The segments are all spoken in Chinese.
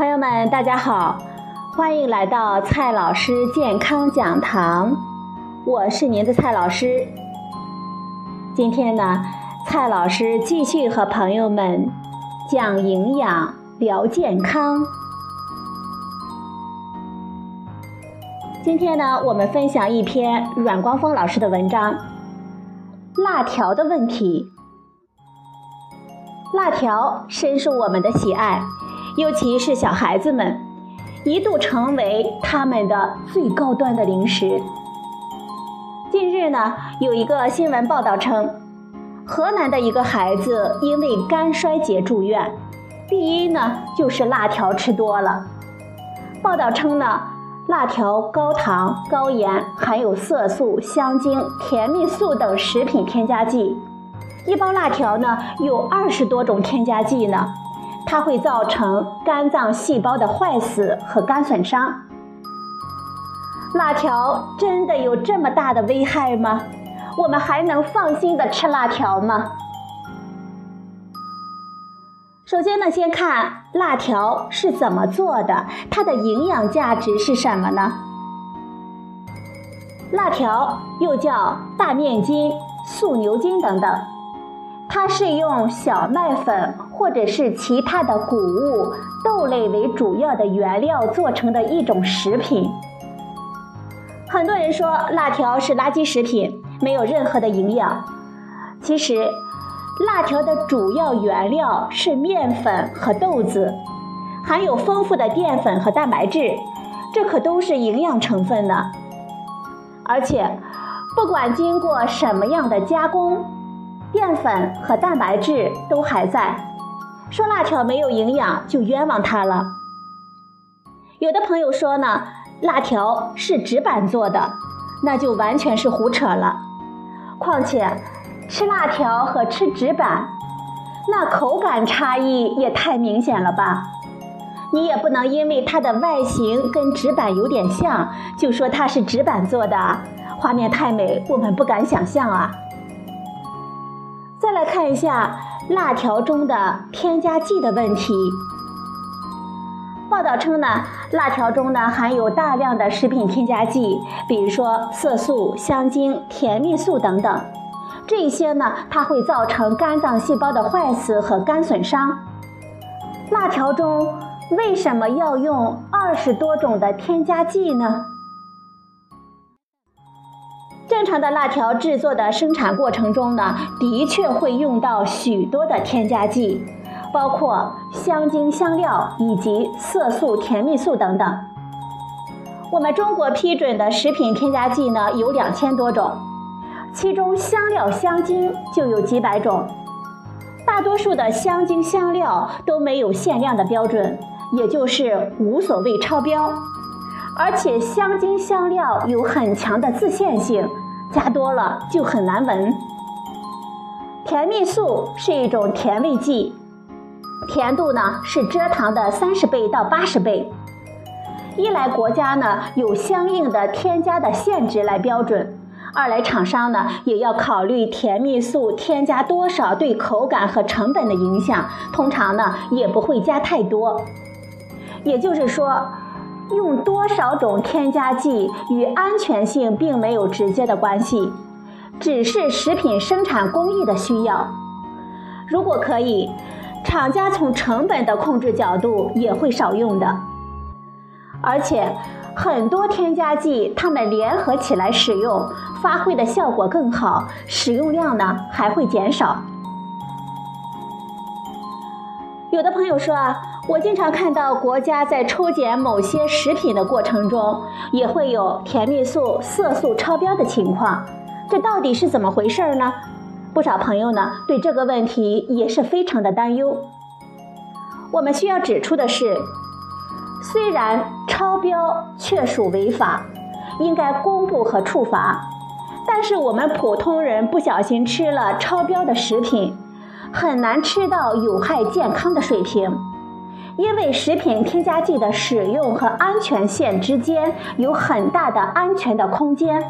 朋友们，大家好，欢迎来到蔡老师健康讲堂，我是您的蔡老师。今天呢，蔡老师继续和朋友们讲营养、聊健康。今天呢，我们分享一篇阮光峰老师的文章：辣条的问题。辣条深受我们的喜爱。尤其是小孩子们，一度成为他们的最高端的零食。近日呢，有一个新闻报道称，河南的一个孩子因为肝衰竭住院，病因呢就是辣条吃多了。报道称呢，辣条高糖、高盐，含有色素、香精、甜蜜素等食品添加剂。一包辣条呢有二十多种添加剂呢。它会造成肝脏细胞的坏死和肝损伤。辣条真的有这么大的危害吗？我们还能放心的吃辣条吗？首先呢，先看辣条是怎么做的，它的营养价值是什么呢？辣条又叫大面筋、素牛筋等等。它是用小麦粉或者是其他的谷物、豆类为主要的原料做成的一种食品。很多人说辣条是垃圾食品，没有任何的营养。其实，辣条的主要原料是面粉和豆子，含有丰富的淀粉和蛋白质，这可都是营养成分呢。而且，不管经过什么样的加工。淀粉和蛋白质都还在，说辣条没有营养就冤枉它了。有的朋友说呢，辣条是纸板做的，那就完全是胡扯了。况且吃辣条和吃纸板，那口感差异也太明显了吧？你也不能因为它的外形跟纸板有点像，就说它是纸板做的，画面太美，我们不敢想象啊。再来看一下辣条中的添加剂的问题。报道称呢，辣条中呢含有大量的食品添加剂，比如说色素、香精、甜蜜素等等。这些呢，它会造成肝脏细胞的坏死和肝损伤。辣条中为什么要用二十多种的添加剂呢？正常的辣条制作的生产过程中呢，的确会用到许多的添加剂，包括香精、香料以及色素、甜蜜素等等。我们中国批准的食品添加剂呢有两千多种，其中香料、香精就有几百种。大多数的香精、香料都没有限量的标准，也就是无所谓超标。而且香精、香料有很强的自限性。加多了就很难闻。甜蜜素是一种甜味剂，甜度呢是蔗糖的三十倍到八十倍。一来国家呢有相应的添加的限值来标准，二来厂商呢也要考虑甜蜜素添加多少对口感和成本的影响，通常呢也不会加太多。也就是说。用多少种添加剂与安全性并没有直接的关系，只是食品生产工艺的需要。如果可以，厂家从成本的控制角度也会少用的。而且，很多添加剂它们联合起来使用，发挥的效果更好，使用量呢还会减少。有的朋友说。我经常看到国家在抽检某些食品的过程中，也会有甜蜜素、色素超标的情况，这到底是怎么回事呢？不少朋友呢对这个问题也是非常的担忧。我们需要指出的是，虽然超标确属违法，应该公布和处罚，但是我们普通人不小心吃了超标的食品，很难吃到有害健康的水平。因为食品添加剂的使用和安全线之间有很大的安全的空间，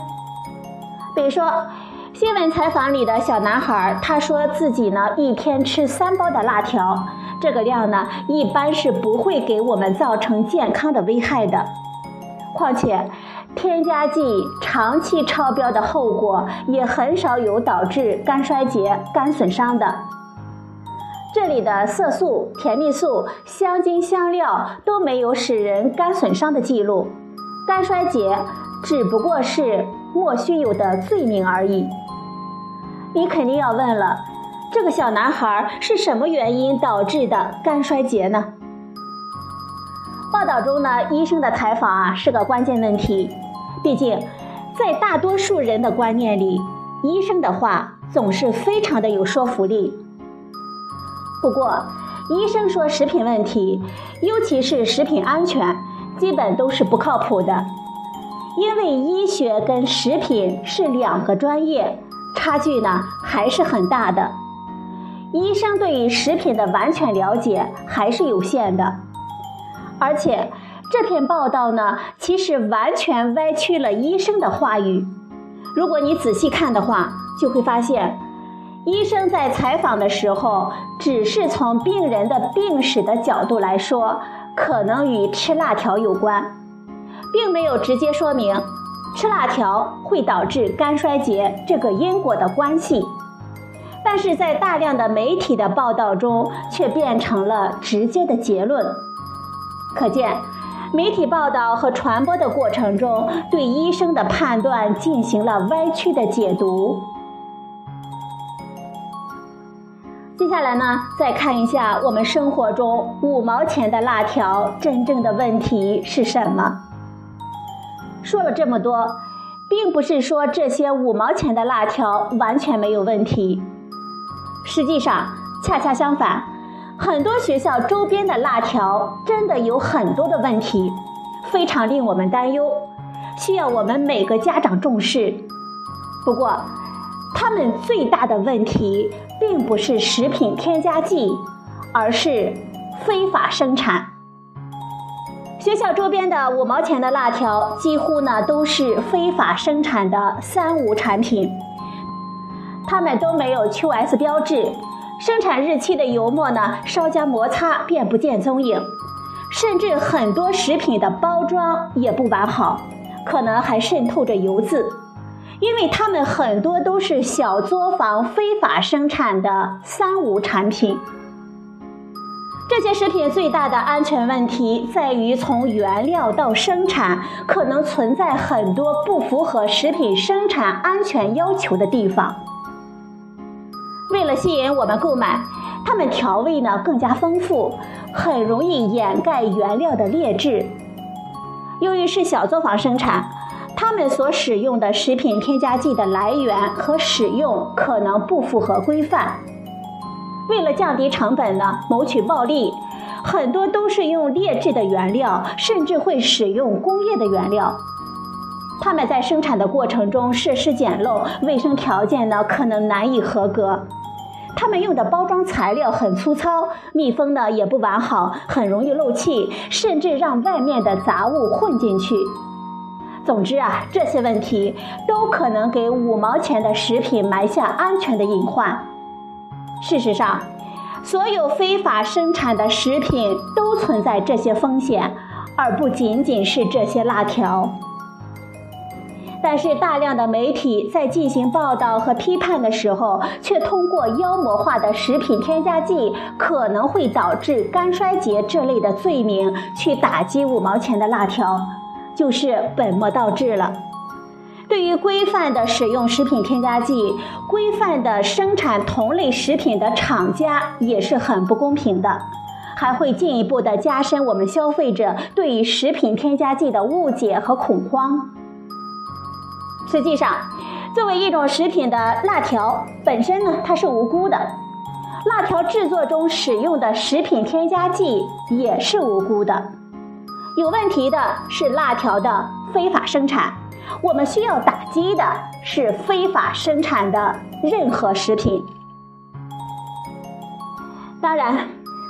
比如说，新闻采访里的小男孩，他说自己呢一天吃三包的辣条，这个量呢一般是不会给我们造成健康的危害的。况且，添加剂长期超标的后果也很少有导致肝衰竭、肝损伤的。这里的色素、甜蜜素、香精、香料都没有使人肝损伤的记录，肝衰竭只不过是莫须有的罪名而已。你肯定要问了，这个小男孩是什么原因导致的肝衰竭呢？报道中呢，医生的采访啊是个关键问题，毕竟在大多数人的观念里，医生的话总是非常的有说服力。不过，医生说食品问题，尤其是食品安全，基本都是不靠谱的，因为医学跟食品是两个专业。差距呢还是很大的，医生对于食品的完全了解还是有限的，而且这篇报道呢其实完全歪曲了医生的话语。如果你仔细看的话，就会发现，医生在采访的时候只是从病人的病史的角度来说，可能与吃辣条有关，并没有直接说明。吃辣条会导致肝衰竭这个因果的关系，但是在大量的媒体的报道中却变成了直接的结论。可见，媒体报道和传播的过程中对医生的判断进行了歪曲的解读。接下来呢，再看一下我们生活中五毛钱的辣条真正的问题是什么。说了这么多，并不是说这些五毛钱的辣条完全没有问题。实际上，恰恰相反，很多学校周边的辣条真的有很多的问题，非常令我们担忧，需要我们每个家长重视。不过，他们最大的问题并不是食品添加剂，而是非法生产。学校周边的五毛钱的辣条，几乎呢都是非法生产的三无产品，它们都没有 QS 标志，生产日期的油墨呢稍加摩擦便不见踪影，甚至很多食品的包装也不完好，可能还渗透着油渍，因为它们很多都是小作坊非法生产的三无产品。这些食品最大的安全问题在于，从原料到生产可能存在很多不符合食品生产安全要求的地方。为了吸引我们购买，它们调味呢更加丰富，很容易掩盖原料的劣质。由于是小作坊生产，他们所使用的食品添加剂的来源和使用可能不符合规范。为了降低成本呢，谋取暴利，很多都是用劣质的原料，甚至会使用工业的原料。他们在生产的过程中设施简陋，卫生条件呢可能难以合格。他们用的包装材料很粗糙，密封呢也不完好，很容易漏气，甚至让外面的杂物混进去。总之啊，这些问题都可能给五毛钱的食品埋下安全的隐患。事实上，所有非法生产的食品都存在这些风险，而不仅仅是这些辣条。但是，大量的媒体在进行报道和批判的时候，却通过妖魔化的食品添加剂可能会导致肝衰竭这类的罪名去打击五毛钱的辣条，就是本末倒置了。对于规范的使用食品添加剂、规范的生产同类食品的厂家也是很不公平的，还会进一步的加深我们消费者对于食品添加剂的误解和恐慌。实际上，作为一种食品的辣条本身呢，它是无辜的；辣条制作中使用的食品添加剂也是无辜的。有问题的是辣条的非法生产。我们需要打击的是非法生产的任何食品。当然，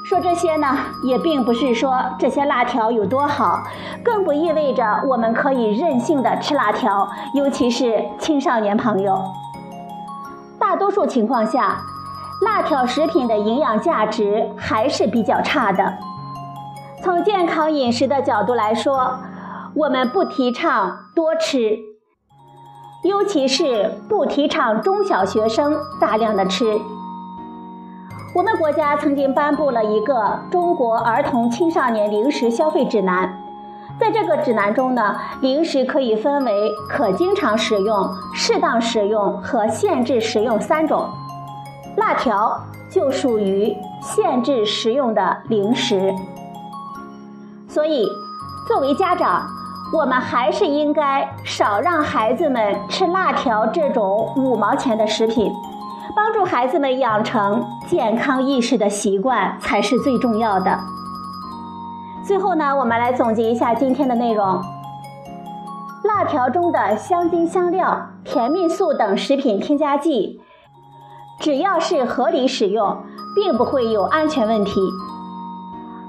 说这些呢，也并不是说这些辣条有多好，更不意味着我们可以任性的吃辣条，尤其是青少年朋友。大多数情况下，辣条食品的营养价值还是比较差的。从健康饮食的角度来说，我们不提倡多吃，尤其是不提倡中小学生大量的吃。我们国家曾经颁布了一个《中国儿童青少年零食消费指南》。在这个指南中呢，零食可以分为可经常食用、适当食用和限制食用三种。辣条就属于限制食用的零食。所以，作为家长，我们还是应该少让孩子们吃辣条这种五毛钱的食品，帮助孩子们养成健康意识的习惯才是最重要的。最后呢，我们来总结一下今天的内容。辣条中的香精、香料、甜蜜素等食品添加剂，只要是合理使用，并不会有安全问题。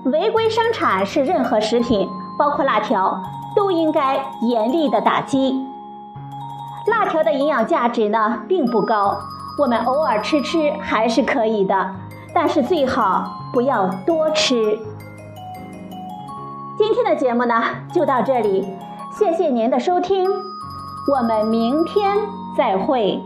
违规生产是任何食品，包括辣条，都应该严厉的打击。辣条的营养价值呢并不高，我们偶尔吃吃还是可以的，但是最好不要多吃。今天的节目呢，就到这里，谢谢您的收听，我们明天再会。